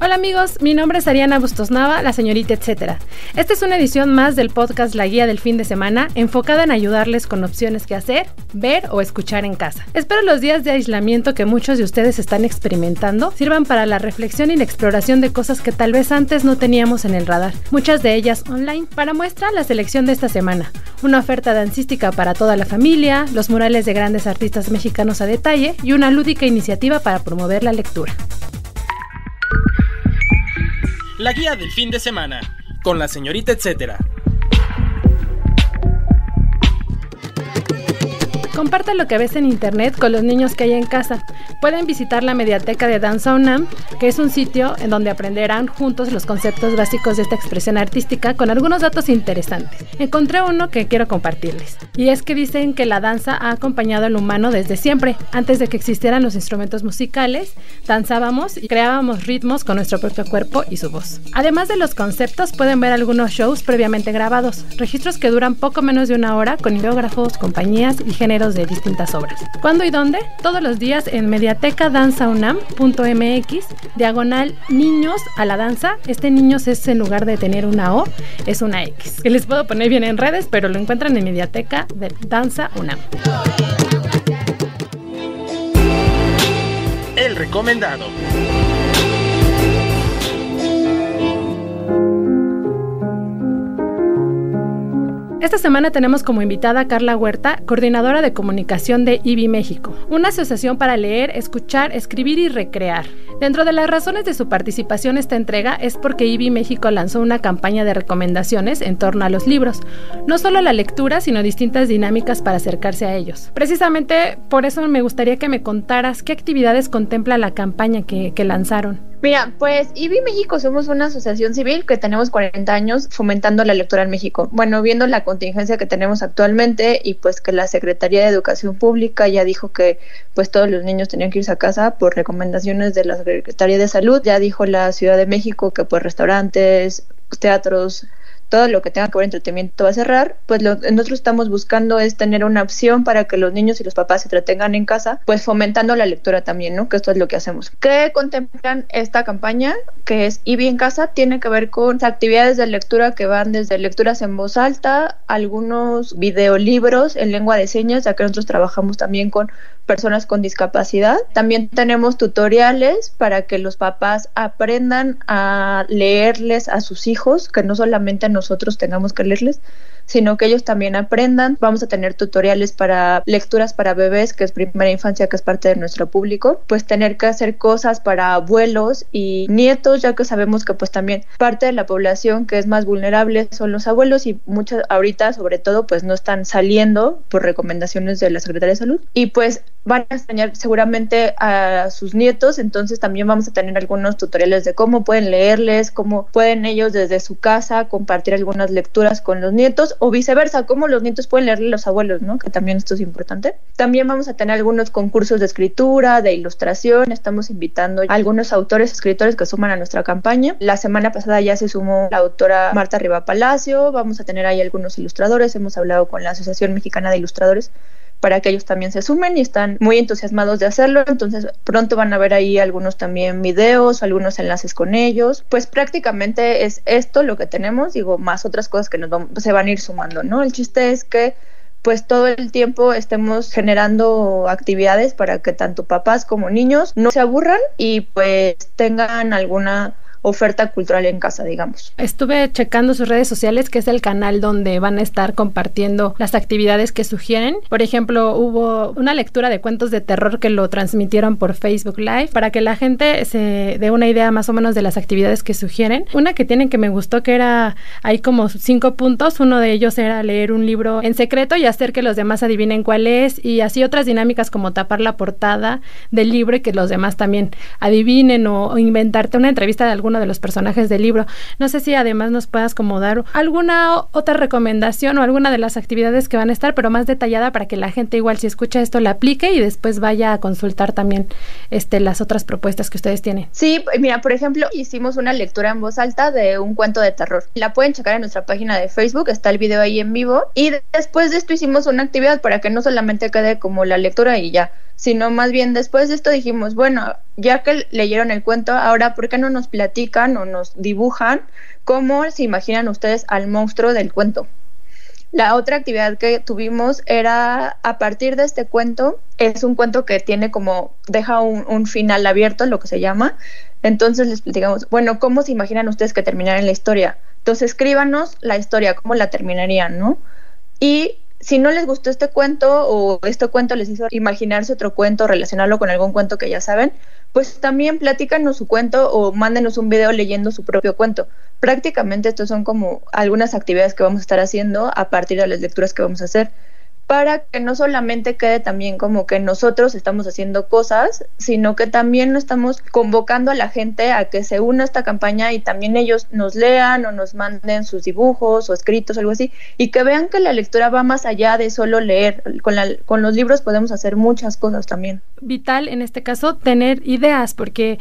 Hola amigos, mi nombre es Ariana Bustos Nava, la señorita etcétera. Esta es una edición más del podcast La Guía del Fin de Semana, enfocada en ayudarles con opciones que hacer, ver o escuchar en casa. Espero los días de aislamiento que muchos de ustedes están experimentando sirvan para la reflexión y la exploración de cosas que tal vez antes no teníamos en el radar, muchas de ellas online. Para muestra, la selección de esta semana, una oferta dancística para toda la familia, los murales de grandes artistas mexicanos a detalle y una lúdica iniciativa para promover la lectura. La guía del fin de semana, con la señorita etcétera. Comparte lo que ves en internet con los niños que hay en casa. Pueden visitar la mediateca de Danza UNAM, que es un sitio en donde aprenderán juntos los conceptos básicos de esta expresión artística con algunos datos interesantes. Encontré uno que quiero compartirles. Y es que dicen que la danza ha acompañado al humano desde siempre. Antes de que existieran los instrumentos musicales, danzábamos y creábamos ritmos con nuestro propio cuerpo y su voz. Además de los conceptos, pueden ver algunos shows previamente grabados, registros que duran poco menos de una hora con ideógrafos, compañías y géneros de distintas obras. ¿Cuándo y dónde? Todos los días en mediatecadanzaunam.mx, diagonal niños a la danza. Este niños es en lugar de tener una O, es una X. Que les puedo poner bien en redes, pero lo encuentran en Mediateca de Danza UNAM. El recomendado. Esta semana tenemos como invitada a Carla Huerta, coordinadora de comunicación de IBI México, una asociación para leer, escuchar, escribir y recrear. Dentro de las razones de su participación en esta entrega es porque IBI México lanzó una campaña de recomendaciones en torno a los libros, no solo la lectura, sino distintas dinámicas para acercarse a ellos. Precisamente por eso me gustaría que me contaras qué actividades contempla la campaña que, que lanzaron. Mira, pues IBI México somos una asociación civil que tenemos 40 años fomentando la lectura en México. Bueno, viendo la contingencia que tenemos actualmente y pues que la Secretaría de Educación Pública ya dijo que pues todos los niños tenían que irse a casa por recomendaciones de la Secretaría de Salud, ya dijo la Ciudad de México que pues restaurantes, teatros, todo lo que tenga que ver entretenimiento va a cerrar, pues lo nosotros estamos buscando es tener una opción para que los niños y los papás se entretengan en casa, pues fomentando la lectura también, ¿no? Que esto es lo que hacemos. ¿Qué contemplan esta campaña? Que es IBI en casa, tiene que ver con actividades de lectura que van desde lecturas en voz alta, algunos videolibros en lengua de señas, ya que nosotros trabajamos también con personas con discapacidad. También tenemos tutoriales para que los papás aprendan a leerles a sus hijos, que no solamente nosotros tengamos que leerles, sino que ellos también aprendan. Vamos a tener tutoriales para lecturas para bebés, que es primera infancia, que es parte de nuestro público, pues tener que hacer cosas para abuelos y nietos, ya que sabemos que pues también parte de la población que es más vulnerable son los abuelos y muchas ahorita sobre todo pues no están saliendo por recomendaciones de la Secretaría de Salud y pues van a enseñar seguramente a sus nietos, entonces también vamos a tener algunos tutoriales de cómo pueden leerles, cómo pueden ellos desde su casa compartir algunas lecturas con los nietos o viceversa, cómo los nietos pueden leerle a los abuelos, ¿no? Que también esto es importante. También vamos a tener algunos concursos de escritura, de ilustración, estamos invitando a algunos autores, escritores que suman a nuestra campaña. La semana pasada ya se sumó la autora Marta Riva Palacio, vamos a tener ahí algunos ilustradores, hemos hablado con la Asociación Mexicana de Ilustradores para que ellos también se sumen y están muy entusiasmados de hacerlo. Entonces pronto van a ver ahí algunos también videos, algunos enlaces con ellos. Pues prácticamente es esto lo que tenemos, digo, más otras cosas que nos se van a ir sumando, ¿no? El chiste es que pues todo el tiempo estemos generando actividades para que tanto papás como niños no se aburran y pues tengan alguna oferta cultural en casa, digamos. Estuve checando sus redes sociales, que es el canal donde van a estar compartiendo las actividades que sugieren. Por ejemplo, hubo una lectura de cuentos de terror que lo transmitieron por Facebook Live para que la gente se dé una idea más o menos de las actividades que sugieren. Una que tienen que me gustó que era, hay como cinco puntos. Uno de ellos era leer un libro en secreto y hacer que los demás adivinen cuál es y así otras dinámicas como tapar la portada del libro y que los demás también adivinen o, o inventarte una entrevista de algún alguno de los personajes del libro. No sé si además nos puedas como dar alguna otra recomendación o alguna de las actividades que van a estar, pero más detallada para que la gente igual si escucha esto la aplique y después vaya a consultar también este las otras propuestas que ustedes tienen. Sí, mira, por ejemplo, hicimos una lectura en voz alta de un cuento de terror. La pueden checar en nuestra página de Facebook, está el video ahí en vivo y después de esto hicimos una actividad para que no solamente quede como la lectura y ya, sino más bien después de esto dijimos, bueno, ya que leyeron el cuento, ahora ¿por qué no nos platican o nos dibujan cómo se imaginan ustedes al monstruo del cuento? La otra actividad que tuvimos era a partir de este cuento, es un cuento que tiene como, deja un, final abierto, lo que se llama. Entonces les platicamos, bueno, ¿cómo se imaginan ustedes que terminaran la historia? Entonces escríbanos la historia, cómo la terminarían, ¿no? Y si no les gustó este cuento o este cuento les hizo imaginarse otro cuento, relacionarlo con algún cuento que ya saben, pues también platícanos su cuento o mándenos un video leyendo su propio cuento. Prácticamente estos son como algunas actividades que vamos a estar haciendo a partir de las lecturas que vamos a hacer para que no solamente quede también como que nosotros estamos haciendo cosas, sino que también estamos convocando a la gente a que se una a esta campaña y también ellos nos lean o nos manden sus dibujos o escritos, algo así, y que vean que la lectura va más allá de solo leer. Con, la, con los libros podemos hacer muchas cosas también. Vital en este caso tener ideas, porque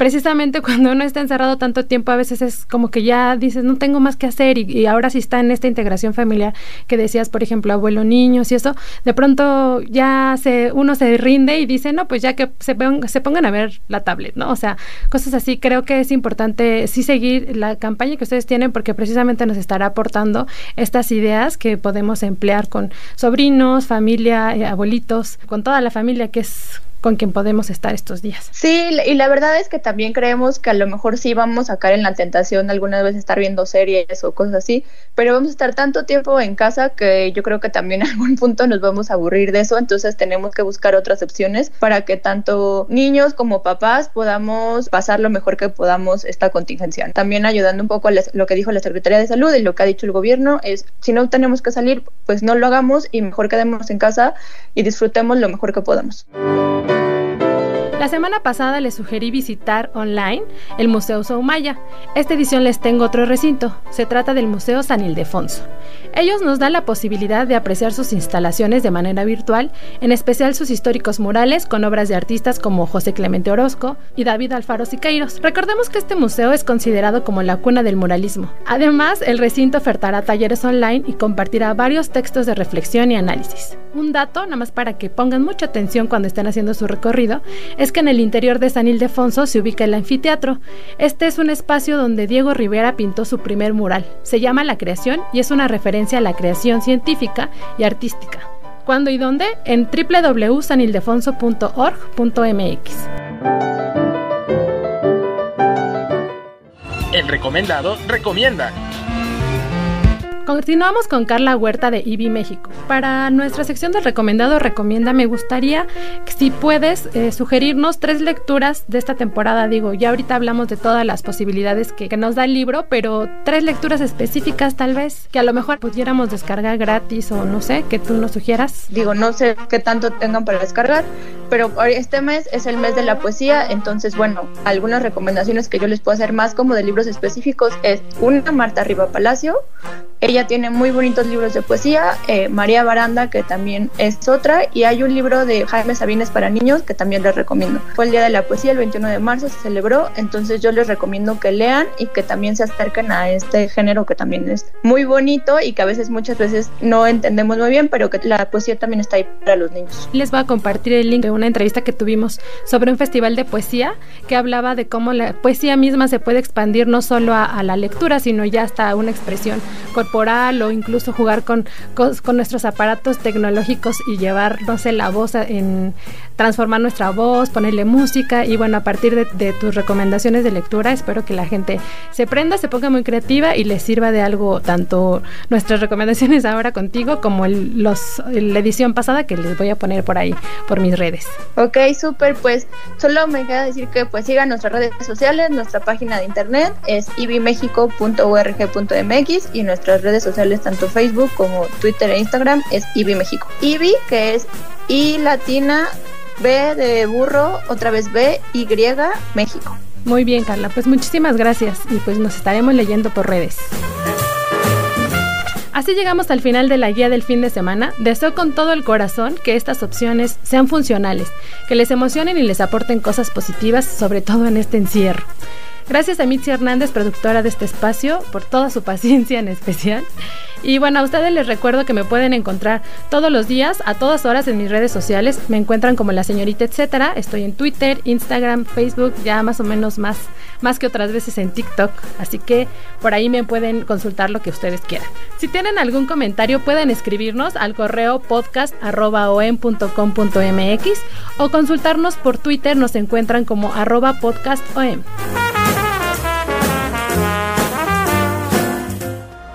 precisamente cuando uno está encerrado tanto tiempo, a veces es como que ya dices, no tengo más que hacer y, ahora sí está en esta integración familiar que decías, por ejemplo, abuelo, niños y eso, de pronto ya se, uno se rinde y dice, no, pues ya que se, se pongan a ver la tablet, ¿no? O sea, cosas así, creo que es importante sí seguir la campaña que ustedes tienen porque precisamente nos estará aportando estas ideas que podemos emplear con sobrinos, familia, eh, abuelitos, con toda la familia que es con quien podemos estar estos días. Sí, y la verdad es que también creemos que a lo mejor sí vamos a caer en la tentación alguna vez estar viendo series o cosas así, pero vamos a estar tanto tiempo en casa que yo creo que también en algún punto nos vamos a aburrir de eso, entonces tenemos que buscar otras opciones para que tanto niños como papás podamos pasar lo mejor que podamos esta contingencia. También ayudando un poco a lo que dijo la Secretaría de Salud y lo que ha dicho el gobierno es si no tenemos que salir, pues no lo hagamos y mejor quedemos en casa y disfrutemos lo mejor que podamos. La semana pasada les sugerí visitar online el Museo Soumaya. Esta edición les tengo otro recinto. Se trata del Museo San Ildefonso. Ellos nos dan la posibilidad de apreciar sus instalaciones de manera virtual, en especial sus históricos murales con obras de artistas como José Clemente Orozco y David Alfaro Siqueiros. Recordemos que este museo es considerado como la cuna del muralismo. Además, el recinto ofertará talleres online y compartirá varios textos de reflexión y análisis. Un dato, nada más para que pongan mucha atención cuando estén haciendo su recorrido, es que en el interior de San Ildefonso se ubica el anfiteatro. Este es un espacio donde Diego Rivera pintó su primer mural. Se llama La Creación y es una referencia a la creación científica y artística. ¿Cuándo y dónde? En www.sanildefonso.org.mx. El recomendado recomienda. Continuamos con Carla Huerta de IBI México. Para nuestra sección de recomendado recomienda, me gustaría si puedes eh, sugerirnos tres lecturas de esta temporada. Digo, ya ahorita hablamos de todas las posibilidades que, que, nos da el libro, pero tres lecturas específicas tal vez que a lo mejor pudiéramos descargar gratis o no sé, que tú nos sugieras. Digo, no sé qué tanto tengan para descargar, pero este mes es el mes de la poesía, entonces bueno, algunas recomendaciones que yo les puedo hacer más como de libros específicos es una Marta Riva Palacio, ella tiene muy bonitos libros de poesía, eh, María Baranda, que también es otra, y hay un libro de Jaime Sabines para niños que también les recomiendo. Fue el Día de la Poesía, el 21 de marzo se celebró, entonces yo les recomiendo que lean y que también se acerquen a este género que también es muy bonito y que a veces, muchas veces no entendemos muy bien, pero que la poesía también está ahí para los niños. Les voy a compartir el link de una entrevista que tuvimos sobre un festival de poesía que hablaba de cómo la poesía misma se puede expandir no solo a, la lectura, sino ya hasta una expresión o incluso jugar con, con, nuestros aparatos tecnológicos y llevar, no sé, la voz en transformar nuestra voz, ponerle música y bueno, a partir de, tus recomendaciones de lectura, espero que la gente se prenda, se ponga muy creativa y les sirva de algo tanto nuestras recomendaciones ahora contigo como el, los, la edición pasada que les voy a poner por ahí, por mis redes. Ok, súper, pues solo me queda decir que pues sigan nuestras redes sociales, nuestra página de internet es ibimexico.org.mx y nuestras redes sociales, tanto Facebook como Twitter e Instagram, es IBI México. IBI, que es I latina, B de burro, otra vez B, Y, México. Muy bien, Carla. Pues muchísimas gracias y pues nos estaremos leyendo por redes. Así llegamos al final de la guía del fin de semana. Deseo con todo el corazón que estas opciones sean funcionales, que les emocionen y les aporten cosas positivas, sobre todo en este encierro. Gracias a Mitzi Hernández, productora de este espacio, por toda su paciencia en especial. Y bueno, a ustedes les recuerdo que me pueden encontrar todos los días, a todas horas en mis redes sociales. Me encuentran como la señorita etcétera. Estoy en Twitter, Instagram, Facebook, ya más o menos más, más que otras veces en TikTok. Así que por ahí me pueden consultar lo que ustedes quieran. Si tienen algún comentario, pueden escribirnos al correo podcast.com.mx o consultarnos por Twitter. Nos encuentran como podcastom.